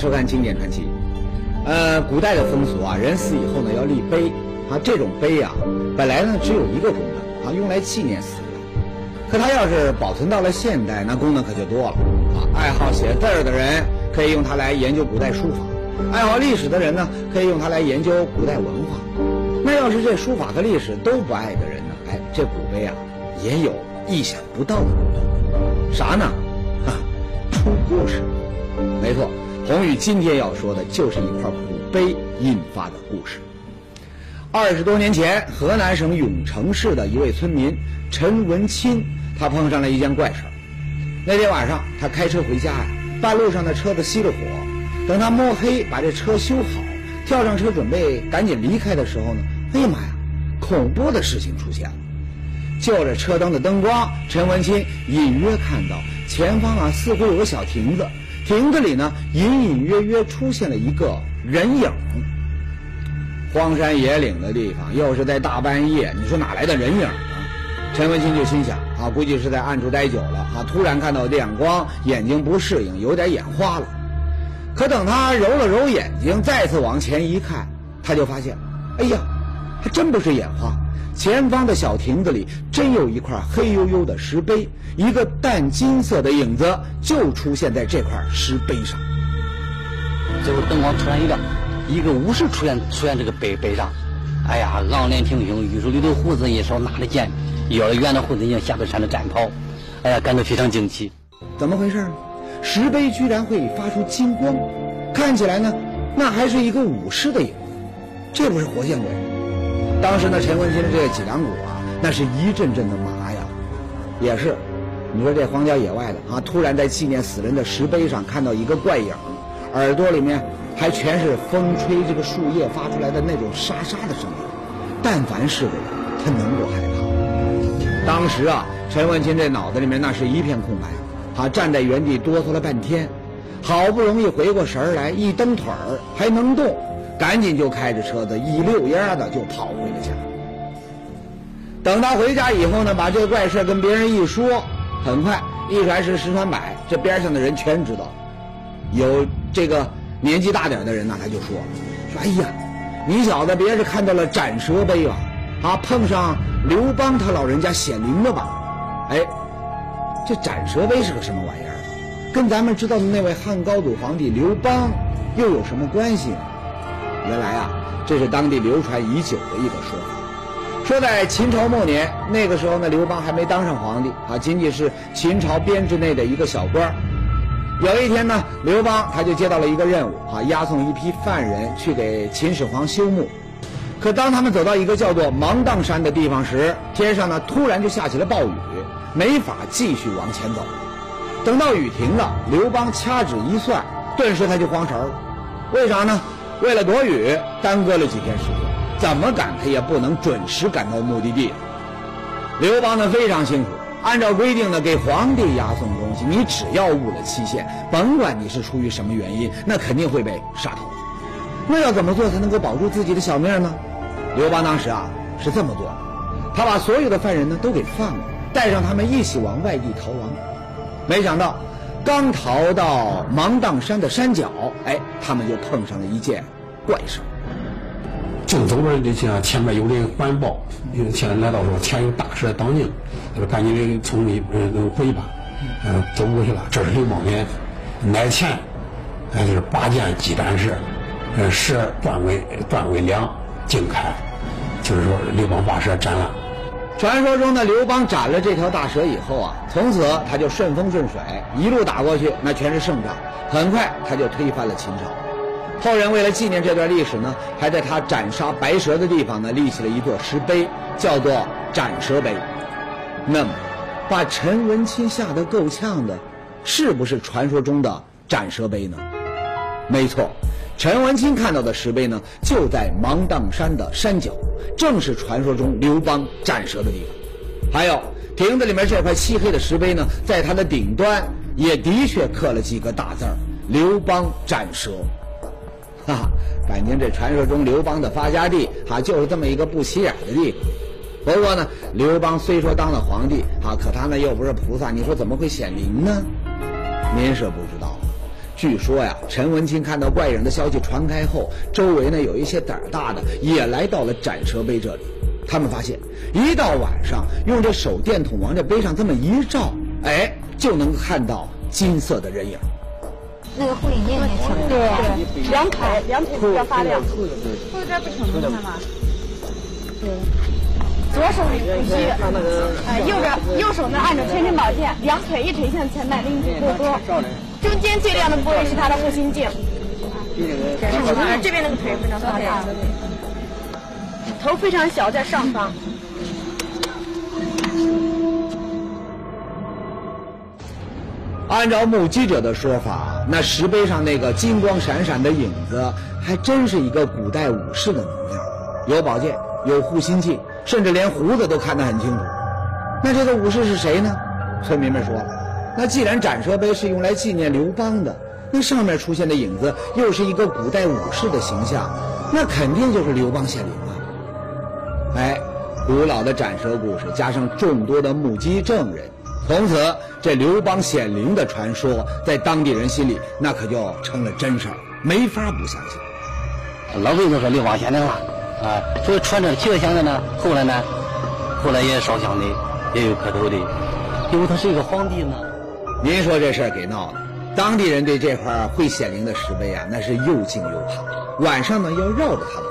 收看《经典传奇》。呃，古代的风俗啊，人死以后呢要立碑啊，这种碑啊，本来呢只有一个功能啊，用来纪念死人。可它要是保存到了现代，那功能可就多了啊。爱好写字儿的人可以用它来研究古代书法，爱好历史的人呢可以用它来研究古代文化。那要是这书法和历史都不爱的人呢，哎，这古碑啊也有意想不到的功能，啥呢？啊，出故事。没错，宏宇今天要说的就是一块古碑引发的故事。二十多年前，河南省永城市的一位村民陈文钦，他碰上了一件怪事儿。那天晚上，他开车回家呀，半路上的车子熄了火，等他摸黑把这车修好，跳上车准备赶紧离开的时候呢，哎呀妈呀，恐怖的事情出现了！就着车灯的灯光，陈文钦隐约看到前方啊，似乎有个小亭子。亭子里呢，隐隐约约出现了一个人影。荒山野岭的地方，又是在大半夜，你说哪来的人影啊？陈文清就心想啊，估计是在暗处待久了啊，突然看到亮光，眼睛不适应，有点眼花了。可等他揉了揉眼睛，再次往前一看，他就发现，哎呀，还真不是眼花。前方的小亭子里，真有一块黑黝黝的石碑，一个淡金色的影子就出现在这块石碑上。最后灯光突然一亮，一个武士出现出现这个碑碑上。哎呀，昂脸挺胸，玉手里的胡子一手拿着剑，腰里圆的胡子影，下边穿着战袍。哎呀，感到非常惊奇。怎么回事？石碑居然会发出金光，看起来呢，那还是一个武士的影子，这不是活见鬼？当时呢，陈文清的这个脊梁骨啊，那是一阵阵的麻呀。也是，你说这荒郊野外的啊，突然在纪念死人的石碑上看到一个怪影，耳朵里面还全是风吹这个树叶发出来的那种沙沙的声音，但凡是个人，他能够害怕？当时啊，陈文清这脑子里面那是一片空白，他站在原地哆嗦了半天，好不容易回过神儿来，一蹬腿儿还能动。赶紧就开着车子一溜烟的就跑回了家。等他回家以后呢，把这怪事跟别人一说，很快一传十，十传百，这边上的人全知道。有这个年纪大点的人呢，他就说：“说哎呀，你小子别是看到了斩蛇碑吧？啊，碰上刘邦他老人家显灵了吧？哎，这斩蛇碑是个什么玩意儿？跟咱们知道的那位汉高祖皇帝刘邦又有什么关系？”原来啊，这是当地流传已久的一个说法，说在秦朝末年，那个时候呢，刘邦还没当上皇帝啊，仅仅是秦朝编制内的一个小官有一天呢，刘邦他就接到了一个任务啊，押送一批犯人去给秦始皇修墓。可当他们走到一个叫做芒砀山的地方时，天上呢突然就下起了暴雨，没法继续往前走。等到雨停了，刘邦掐指一算，顿时他就慌神了，为啥呢？为了躲雨，耽搁了几天时间，怎么赶他也不能准时赶到目的地。刘邦呢非常清楚，按照规定呢给皇帝押送东西，你只要误了期限，甭管你是出于什么原因，那肯定会被杀头。那要怎么做才能够保住自己的小命呢？刘邦当时啊是这么做，他把所有的犯人呢都给放了，带上他们一起往外地逃亡。没想到。刚逃到芒砀山的山脚，哎，他们就碰上了一件怪事。正走着就像前面有人环抱，因为现在来到说前有大蛇挡境，他说赶紧从里嗯回吧，嗯，走过去了。这是刘邦元，乃前，那就是拔剑击斩蛇，嗯，蛇断为断为两，尽开，就是说刘邦把蛇斩了。传说中的刘邦斩了这条大蛇以后啊，从此他就顺风顺水，一路打过去，那全是胜仗。很快他就推翻了秦朝。后人为了纪念这段历史呢，还在他斩杀白蛇的地方呢立起了一座石碑，叫做斩蛇碑。那么，把陈文钦吓得够呛的，是不是传说中的斩蛇碑呢？没错。陈文清看到的石碑呢，就在芒砀山的山脚，正是传说中刘邦斩蛇的地方。还有亭子里面这块漆黑的石碑呢，在它的顶端也的确刻了几个大字儿：“刘邦斩蛇。”哈哈，感情这传说中刘邦的发家地哈就是这么一个不起眼的地方。不过呢，刘邦虽说当了皇帝哈，可他呢又不是菩萨，你说怎么会显灵呢？您是不知道。据说呀，陈文清看到怪人的消息传开后，周围呢有一些胆儿大的也来到了斩蛇碑这里。他们发现，一到晚上，用这手电筒往这碑上这么一照，哎，就能看到金色的人影。那个护眼镜也挺对，两腿两腿比较发亮。护这不挺明显吗？对，左手不虚，哎，右着右手呢按着天真宝剑，两腿一垂向前迈，拎起过钩。中间最亮的部位是他的护心镜，这边那个腿非常发达，头非常小，在上方。按照目击者的说法，那石碑上那个金光闪闪的影子，还真是一个古代武士的模样，有宝剑，有护心镜，甚至连胡子都看得很清楚。那这个武士是谁呢？村民们说了，那既然斩蛇碑是用来纪念刘邦的，那上面出现的影子又是一个古代武士的形象，那肯定就是刘邦显灵了！哎，古老的斩蛇故事加上众多的目击证人。从此，这刘邦显灵的传说在当地人心里那可就成了真事儿，没法不相信。老辈都说刘邦显灵了，啊，所以传着其他乡的呢，后来呢，后来也烧香的，也有磕头的，因为他是一个皇帝呢。您说这事儿给闹的，当地人对这块会显灵的石碑啊，那是又敬又怕，晚上呢要绕着它走。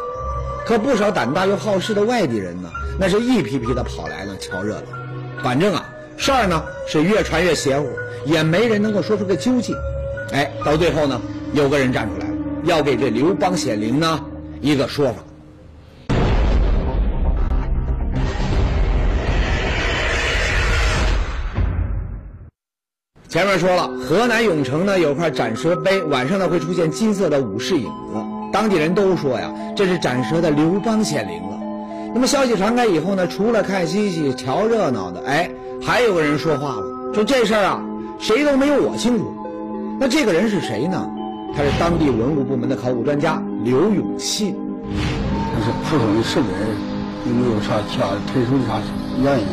可不少胆大又好事的外地人呢，那是一批批的跑来了瞧热闹。反正啊。事儿呢是越传越邪乎，也没人能够说出个究竟。哎，到最后呢，有个人站出来了，要给这刘邦显灵呢一个说法。前面说了，河南永城呢有块斩蛇碑，晚上呢会出现金色的武士影子，当地人都说呀，这是斩蛇的刘邦显灵了。那么消息传开以后呢，除了看稀奇、瞧热闹的，哎。还有个人说话了，说这事儿啊，谁都没有我清楚。那这个人是谁呢？他是当地文物部门的考古专家刘永信。他是普通的石碑，有没有啥其他特殊啥原因？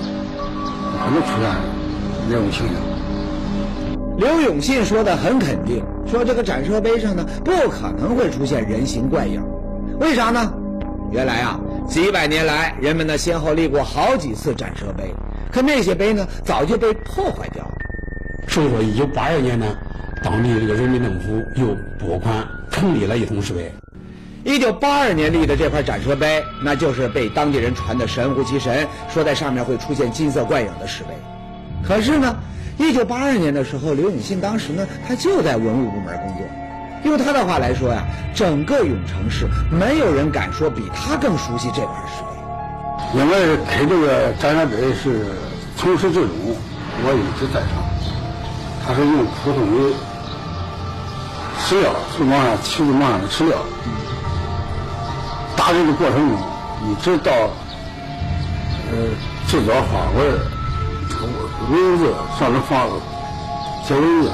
可能出现人物形象。刘永信说的很肯定，说这个斩蛇碑上呢，不可能会出现人形怪影。为啥呢？原来啊，几百年来，人们呢先后立过好几次斩蛇碑。可那些碑呢，早就被破坏掉了。所以说，一九八二年呢，当地这个人民政府又拨款成立了一通石碑。一九八二年立的这块斩蛇碑，那就是被当地人传的神乎其神，说在上面会出现金色怪影的石碑。可是呢，一九八二年的时候，刘永信当时呢，他就在文物部门工作。用他的话来说呀，整个永城市没有人敢说比他更熟悉这块石碑。因为开这个展览碑是从始至终，我一直在场。他是用普通的石料，从往上取往上的石料，打这个过程中，一直到呃制作花纹、文字上的方写文字，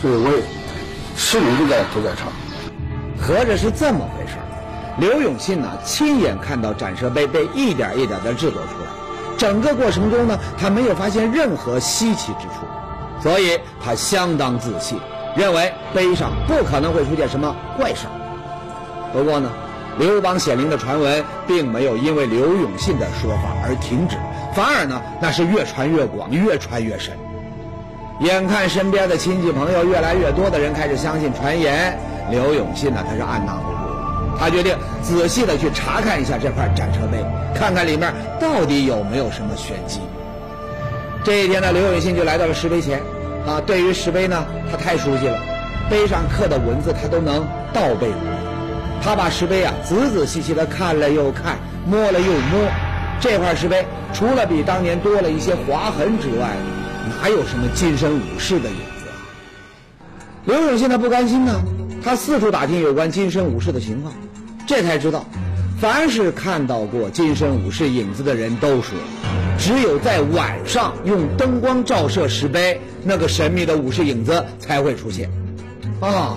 所以我也始终都在都在场。合着是这么回事刘永信呢，亲眼看到斩蛇碑被一点一点的制作出来，整个过程中呢，他没有发现任何稀奇之处，所以他相当自信，认为碑上不可能会出现什么怪事不过呢，刘邦显灵的传闻并没有因为刘永信的说法而停止，反而呢，那是越传越广，越传越深。眼看身边的亲戚朋友越来越多的人开始相信传言，刘永信呢，他是按捺不住了。他决定仔细的去查看一下这块斩蛇碑，看看里面到底有没有什么玄机。这一天呢，刘永信就来到了石碑前，啊，对于石碑呢，他太熟悉了，碑上刻的文字他都能倒背如流。他把石碑啊仔仔细细的看了又看，摸了又摸，这块石碑除了比当年多了一些划痕之外，哪有什么金身武士的影子啊？刘永信他不甘心呢，他四处打听有关金身武士的情况。这才知道，凡是看到过金身武士影子的人都说，只有在晚上用灯光照射石碑，那个神秘的武士影子才会出现。啊，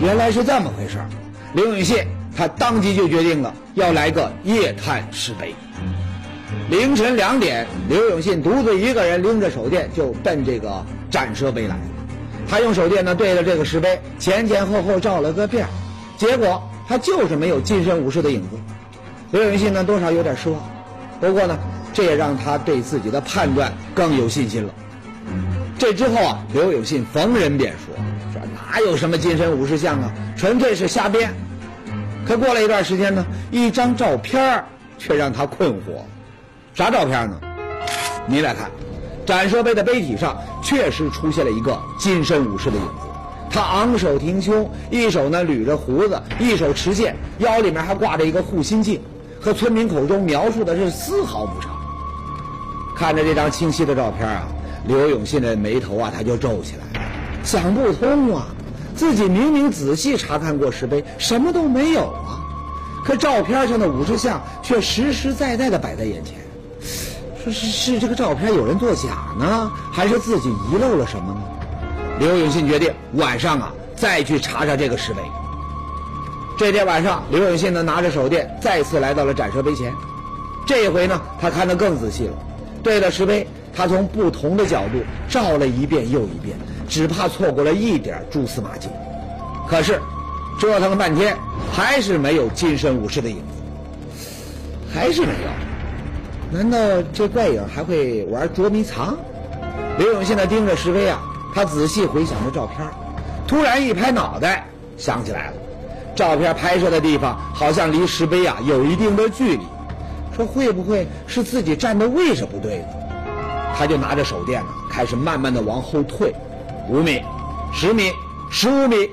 原来是这么回事儿刘永信他当即就决定了要来个夜探石碑。凌晨两点，刘永信独自一个人拎着手电就奔这个斩蛇碑来。他用手电呢对着这个石碑前前后后照了个遍，结果他就是没有金身武士的影子。刘永信呢多少有点失望，不过呢这也让他对自己的判断更有信心了。这之后啊，刘永信逢人便说：“说哪有什么金身武士像啊，纯粹是瞎编。”可过了一段时间呢，一张照片却让他困惑。啥照片呢？你来看，展设碑的碑体上确实出现了一个金身武士的影子。他昂首挺胸，一手呢捋着胡子，一手持剑，腰里面还挂着一个护心镜，和村民口中描述的是丝毫不差。看着这张清晰的照片啊，刘永信的眉头啊他就皱起来了，想不通啊，自己明明仔细查看过石碑，什么都没有啊，可照片上的武士像却实实在在的摆在眼前。说是是这个照片有人作假呢，还是自己遗漏了什么呢？刘永信决定晚上啊再去查查这个石碑。这天晚上，刘永信呢拿着手电再次来到了展设碑前，这一回呢他看得更仔细了，对着石碑，他从不同的角度照了一遍又一遍，只怕错过了一点蛛丝马迹。可是折腾了半天，还是没有金身武士的影子，还是没有。难道这怪影还会玩捉迷藏？刘永信呢盯着石碑啊，他仔细回想着照片，突然一拍脑袋，想起来了，照片拍摄的地方好像离石碑啊有一定的距离，说会不会是自己站的位置不对呢？他就拿着手电呢，开始慢慢的往后退，五米、十米、十五米，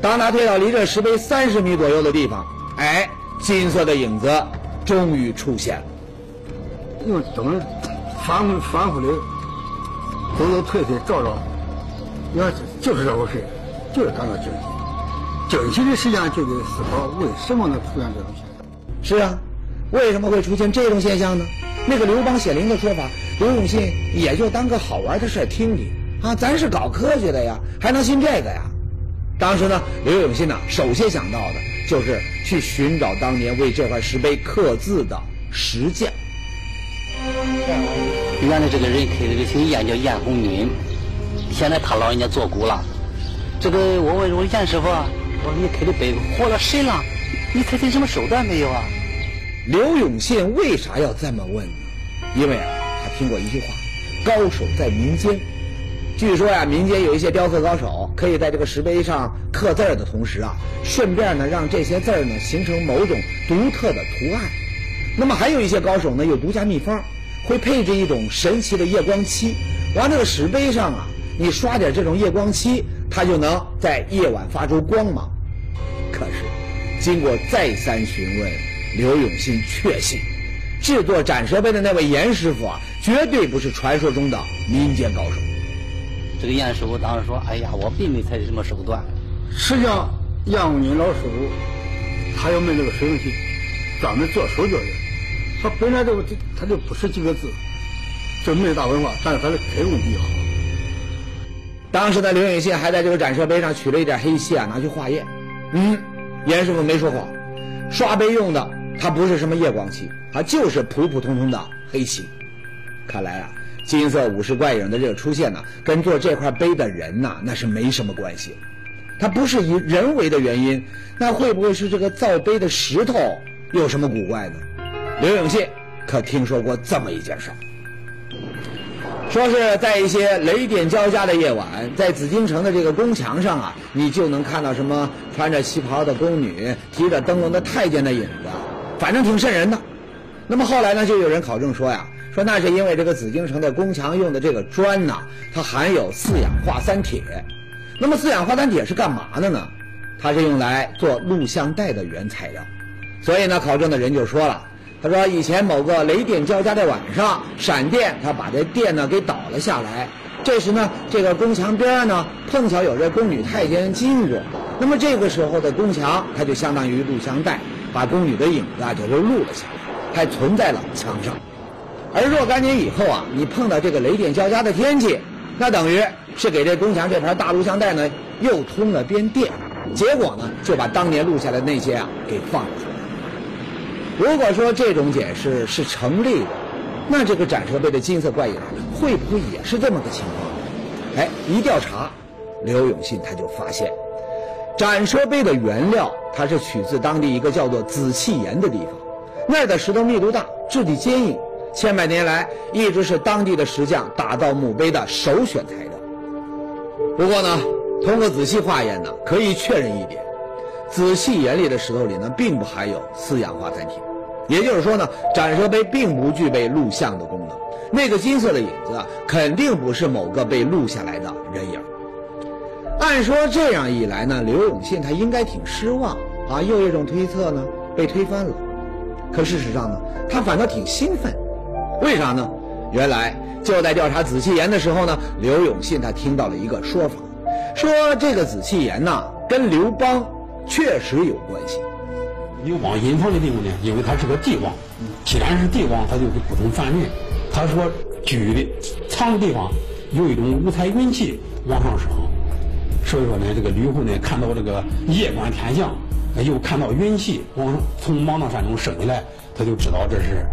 当他退到离这石碑三十米左右的地方，哎，金色的影子终于出现了。用灯反复反复的走走退退照照，你看就是这回事，就是感到惊喜。惊喜的时间就得思考为什么能出现这种现象。是啊，为什么会出现这种现象呢？那个刘邦显灵的说法，刘永信也就当个好玩的事听听啊。咱是搞科学的呀，还能信这个呀？当时呢，刘永信呢，首先想到的就是去寻找当年为这块石碑刻字的石匠。原来这个人刻的这姓燕，叫燕红军。现在他老人家作古了。这个我问我燕师傅，我说你刻的碑活了谁了？你采取什么手段没有啊？刘永信为啥要这么问呢？因为啊，他听过一句话：“高手在民间。”据说呀，民间有一些雕刻高手，可以在这个石碑上刻字的同时啊，顺便呢让这些字呢形成某种独特的图案。那么还有一些高手呢有独家秘方。会配置一种神奇的夜光漆，往这个石碑上啊，你刷点这种夜光漆，它就能在夜晚发出光芒。可是，经过再三询问，刘永新确信，制作展蛇碑的那位严师傅啊，绝对不是传说中的民间高手。这个严师傅当时说：“哎呀，我并没采取什么手段。”实际上，杨武军老师傅他要没这个水平器，专门做手脚的。他本来就他就不识几个字，就没大文化，但是他的刻工比较好。当时的刘永信还在这个展设碑上取了一点黑漆啊，拿去化验。嗯，严师傅没说谎，刷碑用的它不是什么夜光漆，它就是普普通通的黑漆。看来啊，金色武士怪影的这个出现呢，跟做这块碑的人呐，那是没什么关系。它不是以人为的原因，那会不会是这个造碑的石头有什么古怪呢？刘永信可听说过这么一件事儿，说是在一些雷电交加的夜晚，在紫禁城的这个宫墙上啊，你就能看到什么穿着旗袍的宫女、提着灯笼的太监的影子，反正挺瘆人的。那么后来呢，就有人考证说呀，说那是因为这个紫禁城的宫墙用的这个砖呐，它含有四氧化三铁。那么四氧化三铁是干嘛的呢？它是用来做录像带的原材料。所以呢，考证的人就说了。他说：“以前某个雷电交加的晚上，闪电他把这电呢给倒了下来。这时呢，这个宫墙边呢碰巧有这宫女太监经过。那么这个时候的宫墙，它就相当于录像带，把宫女的影子啊就都录了下来，还存在了墙上。而若干年以后啊，你碰到这个雷电交加的天气，那等于是给这宫墙这盘大录像带呢又通了遍电，结果呢就把当年录下来的那些啊给放了出来。”如果说这种解释是成立的，那这个展车碑的金色怪影会不会也是这么个情况？哎，一调查，刘永信他就发现，展蛇碑的原料它是取自当地一个叫做紫气岩的地方，那儿的石头密度大，质地坚硬，千百年来一直是当地的石匠打造墓碑的首选材料。不过呢，通过仔细化验呢，可以确认一点，紫气岩里的石头里呢，并不含有四氧化碳铁。也就是说呢，斩蛇碑并不具备录像的功能。那个金色的影子肯定不是某个被录下来的人影。按说这样一来呢，刘永信他应该挺失望啊，又一种推测呢被推翻了。可事实上呢，他反倒挺兴奋。为啥呢？原来就在调查紫气岩的时候呢，刘永信他听到了一个说法，说这个紫气岩呐跟刘邦确实有关系。刘邦隐藏的地方呢，因为他是个帝王，既然是帝王，他就是不同凡人。他说居的藏的地方有一种五彩云气往上升，所以说呢，这个吕后呢看到这个夜观天象，又看到云气往从芒砀山中升起来，他就知道这是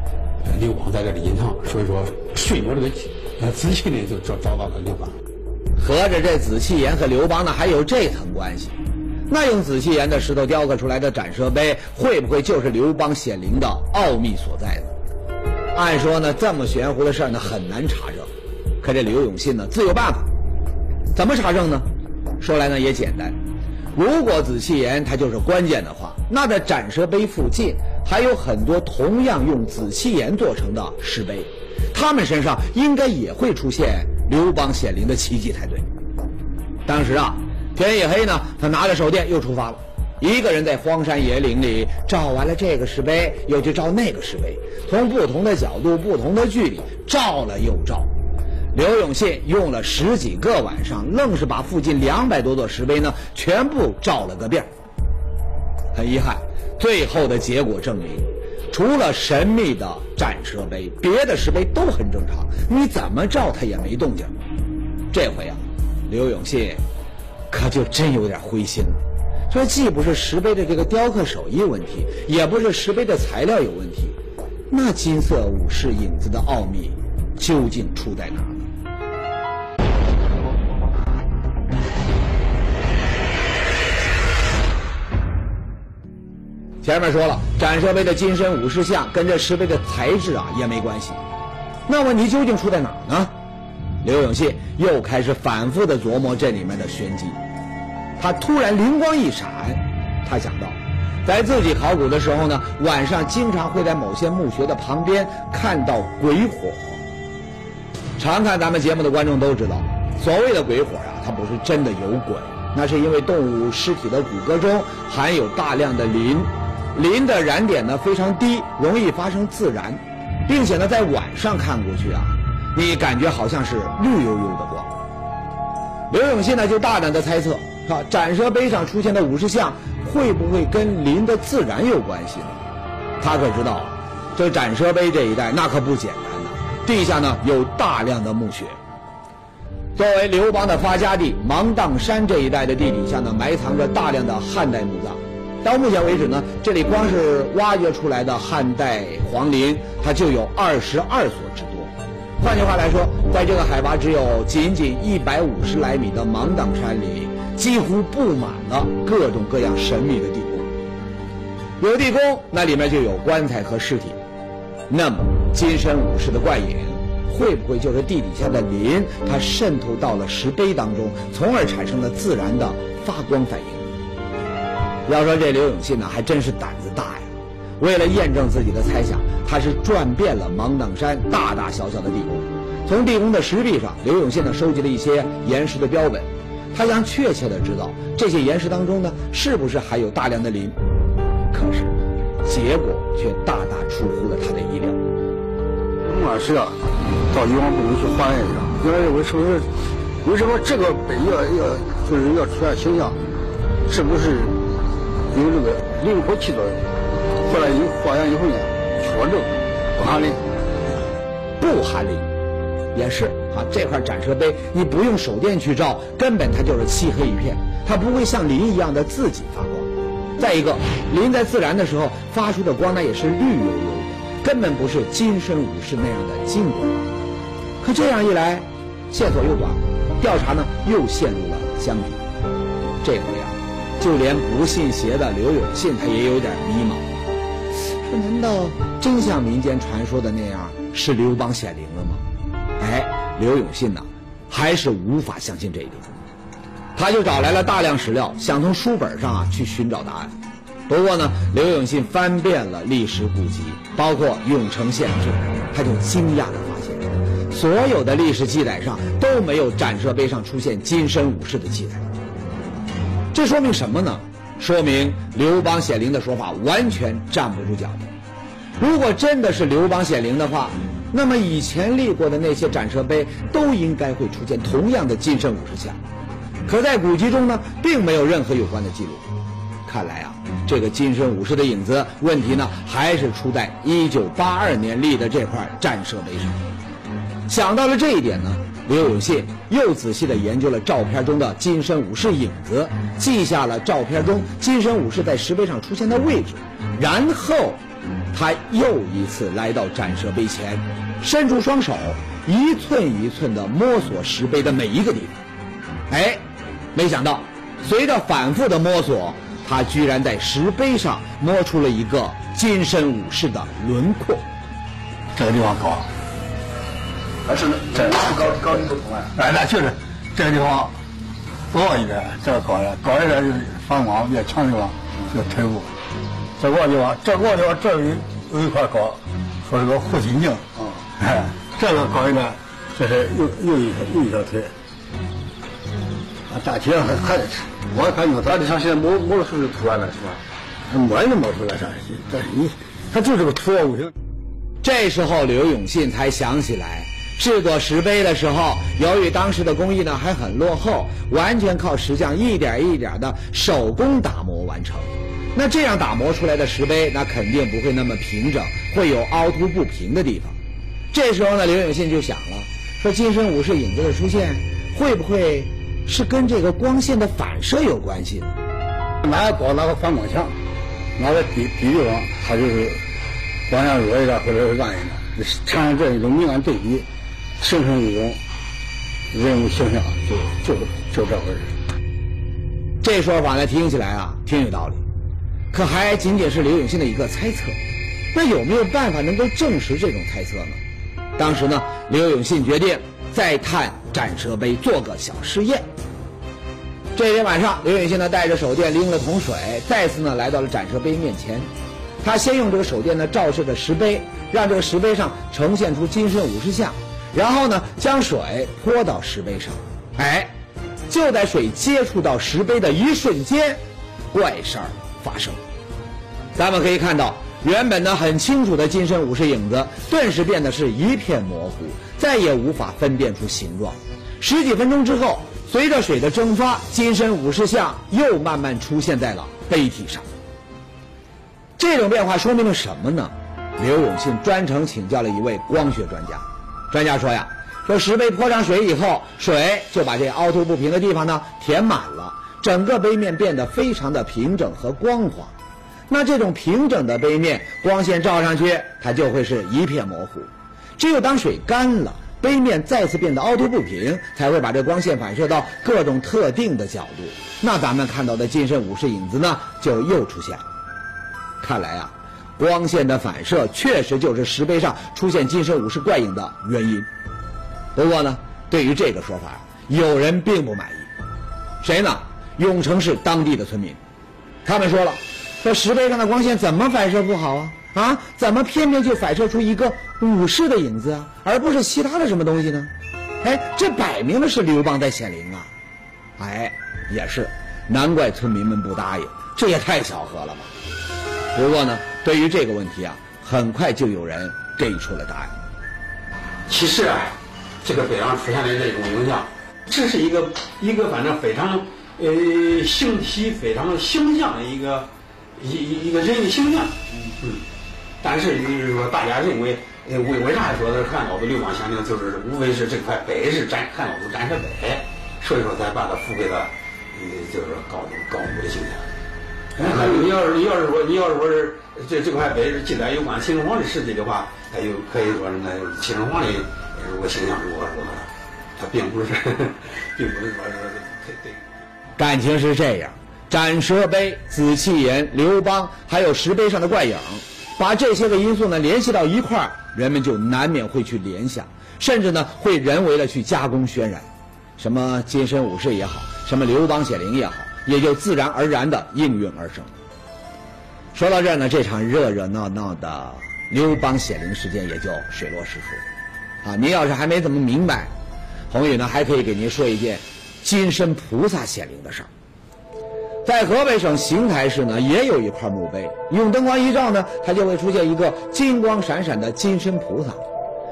刘邦在这里隐藏。所以说顺着这个紫气呢，就找找到了刘邦。合着这紫气岩和刘邦呢还有这层关系？那用紫气岩的石头雕刻出来的斩蛇碑，会不会就是刘邦显灵的奥秘所在呢？按说呢，这么玄乎的事儿呢，很难查证。可这刘永信呢，自有办法。怎么查证呢？说来呢也简单。如果紫气岩它就是关键的话，那在斩蛇碑附近还有很多同样用紫气岩做成的石碑，他们身上应该也会出现刘邦显灵的奇迹才对。当时啊。天一黑呢，他拿着手电又出发了。一个人在荒山野岭里照完了这个石碑，又去照那个石碑，从不同的角度、不同的距离照了又照。刘永信用了十几个晚上，愣是把附近两百多座石碑呢全部照了个遍。很遗憾，最后的结果证明，除了神秘的斩蛇碑，别的石碑都很正常，你怎么照它也没动静。这回啊，刘永信。可就真有点灰心了，说既不是石碑的这个雕刻手艺问题，也不是石碑的材料有问题，那金色武士影子的奥秘究竟出在哪呢？前面说了，斩蛇碑的金身武士像跟这石碑的材质啊也没关系，那问题究竟出在哪呢？刘永信又开始反复的琢磨这里面的玄机，他突然灵光一闪，他想到，在自己考古的时候呢，晚上经常会在某些墓穴的旁边看到鬼火。常看咱们节目的观众都知道，所谓的鬼火啊，它不是真的有鬼，那是因为动物尸体的骨骼中含有大量的磷，磷的燃点呢非常低，容易发生自燃，并且呢在晚上看过去啊。你感觉好像是绿油油的光。刘永信呢就大胆的猜测，啊，斩蛇碑上出现的武士像会不会跟林的自然有关系呢？他可知道，这斩蛇碑这一带那可不简单呐，地下呢有大量的墓穴。作为刘邦的发家地，芒砀山这一带的地底下呢埋藏着大量的汉代墓葬。到目前为止呢，这里光是挖掘出来的汉代皇陵，它就有二十二所之多。换句话来说，在这个海拔只有仅仅一百五十来米的芒砀山里，几乎布满了各种各样神秘的地宫。有地宫，那里面就有棺材和尸体。那么，金身武士的怪影，会不会就是地底下的磷，它渗透到了石碑当中，从而产生了自然的发光反应？要说这刘永信呢，还真是胆子大呀！为了验证自己的猜想。他是转遍了芒砀山大大小小的地宫，从地宫的石壁上，刘永信呢收集了一些岩石的标本，他想确切的知道这些岩石当中呢是不是含有大量的磷，可是结果却大大出乎了他的意料。我是啊，到地方不能去化验一下，原来为什么为什么这个本要要就是要出现形象，是不是有这个磷火气作用？后来一化验以后呢？确证不含磷，不含磷，也是啊。这块斩蛇碑你不用手电去照，根本它就是漆黑一片，它不会像磷一样的自己发光。再一个，磷在自燃的时候发出的光呢也是绿油油的，根本不是金身武士那样的金光。可这样一来，线索又断了。调查呢又陷入了僵局。这回啊，就连不信邪的刘永信他也有点迷茫。这难道真像民间传说的那样是刘邦显灵了吗？哎，刘永信呐，还是无法相信这一点。他就找来了大量史料，想从书本上啊去寻找答案。不过呢，刘永信翻遍了历史古籍，包括《永城县志》，他就惊讶地发现，所有的历史记载上都没有展设碑上出现金身武士的记载。这说明什么呢？说明刘邦显灵的说法完全站不住脚。如果真的是刘邦显灵的话，那么以前立过的那些展设碑都应该会出现同样的金身武士像。可在古籍中呢，并没有任何有关的记录。看来啊，这个金身武士的影子问题呢，还是出在1982年立的这块战设碑上。想到了这一点呢，刘永信又仔细地研究了照片中的金身武士影子，记下了照片中金身武士在石碑上出现的位置，然后他又一次来到展设碑前，伸出双手，一寸一寸地摸索石碑的每一个地方。哎，没想到，随着反复的摸索。他居然在石碑上摸出了一个金身武士的轮廓，这个地方高，还是这高高低不同啊？哎，那就是这个地方高一点，这个高一点，高一点就是反光越强的地方就退步。这个地方，这个地方这里有一块高，说是个护心镜。哎，这个高一点，这是又又一又一条腿。啊，大体上还还得吃。我感觉他的像现在摸摸出的图案了，是吧？摸也能摸出来啥？但是你，他就是个图案不行。这时候刘永信才想起来，制作石碑的时候，由于当时的工艺呢还很落后，完全靠石匠一点一点的手工打磨完成。那这样打磨出来的石碑，那肯定不会那么平整，会有凹凸不平的地方。这时候呢，刘永信就想了，说金身武士影子的出现，会不会？是跟这个光线的反射有关系呢？拿个高，哪个反光枪，拿个低低地方，它就是光线弱一点或者是暗一点，产生这一种明暗对比，形成一种人物形象，就就就这回事。这说法呢，听起来啊挺有道理，可还仅仅是刘永信的一个猜测。那有没有办法能够证实这种猜测呢？当时呢，刘永信决定再探斩蛇碑，做个小试验。这天晚上，刘永信呢带着手电，拎了桶水，再次呢来到了斩蛇碑面前。他先用这个手电呢照射着石碑，让这个石碑上呈现出金身武士像，然后呢将水泼到石碑上。哎，就在水接触到石碑的一瞬间，怪事儿发生。咱们可以看到，原本呢很清楚的金身武士影子，顿时变得是一片模糊，再也无法分辨出形状。十几分钟之后。随着水的蒸发，金身武士像又慢慢出现在了碑体上。这种变化说明了什么呢？刘永信专程请教了一位光学专家，专家说呀，说石碑泼上水以后，水就把这凹凸不平的地方呢填满了，整个碑面变得非常的平整和光滑。那这种平整的碑面，光线照上去，它就会是一片模糊。只有当水干了。碑面再次变得凹凸不平，才会把这光线反射到各种特定的角度。那咱们看到的金身武士影子呢，就又出现了。看来啊，光线的反射确实就是石碑上出现金身武士怪影的原因。不过呢，对于这个说法，有人并不满意。谁呢？永城市当地的村民，他们说了，说石碑上的光线怎么反射不好啊？啊，怎么偏偏就反射出一个武士的影子啊，而不是其他的什么东西呢？哎，这摆明了是刘邦在显灵啊！哎，也是，难怪村民们不答应，这也太巧合了吧？不过呢，对于这个问题啊，很快就有人给出了答案。其实啊，这个碑上出现的这种影像，这是一个一个反正非常呃形体非常形象的一个一一一个人的形象，嗯。但是就是说，大家认为，为为啥说是汉高祖刘邦显灵，就是无非是这块碑是展汉高祖展示碑，所以说才把它赋给了，就是高高武的形象。你要是你要是说你要是说是这这块碑是记载有关秦始皇的事迹的话，那就可以说是那秦始皇的如果形象如何如何。他并不是，并不是说是对对。感情是这样：斩蛇碑、紫气岩、刘邦，还有石碑上的怪影，把这些个因素呢联系到一块儿，人们就难免会去联想，甚至呢会人为的去加工渲染，什么金身武士也好，什么刘邦显灵也好，也就自然而然的应运而生。说到这儿呢，这场热热闹闹的刘邦显灵事件也就水落石出。啊，您要是还没怎么明白，宏宇呢还可以给您说一件金身菩萨显灵的事儿。在河北省邢台市呢，也有一块墓碑，用灯光一照呢，它就会出现一个金光闪闪的金身菩萨。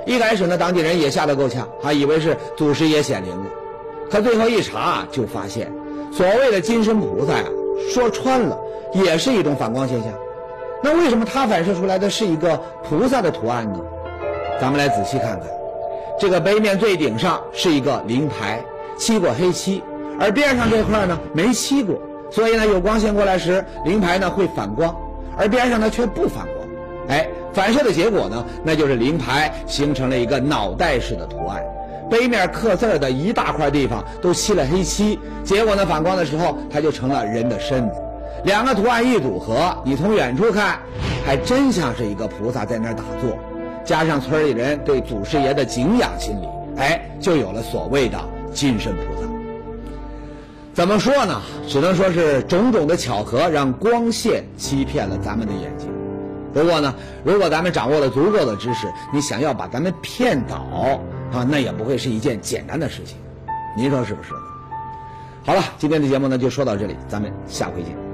一开始呢，当地人也吓得够呛，还以为是祖师爷显灵了。可最后一查，就发现所谓的金身菩萨呀，说穿了也是一种反光现象。那为什么它反射出来的是一个菩萨的图案呢？咱们来仔细看看，这个碑面最顶上是一个灵牌，漆过黑漆，而边上这块呢没漆过，所以呢有光线过来时，灵牌呢会反光，而边上呢却不反光。哎，反射的结果呢，那就是灵牌形成了一个脑袋式的图案，碑面刻字的一大块地方都漆了黑漆，结果呢反光的时候，它就成了人的身子。两个图案一组合，你从远处看，还真像是一个菩萨在那儿打坐。加上村里人对祖师爷的敬仰心理，哎，就有了所谓的金身菩萨。怎么说呢？只能说是种种的巧合，让光线欺骗了咱们的眼睛。不过呢，如果咱们掌握了足够的知识，你想要把咱们骗倒啊，那也不会是一件简单的事情。您说是不是？好了，今天的节目呢就说到这里，咱们下回见。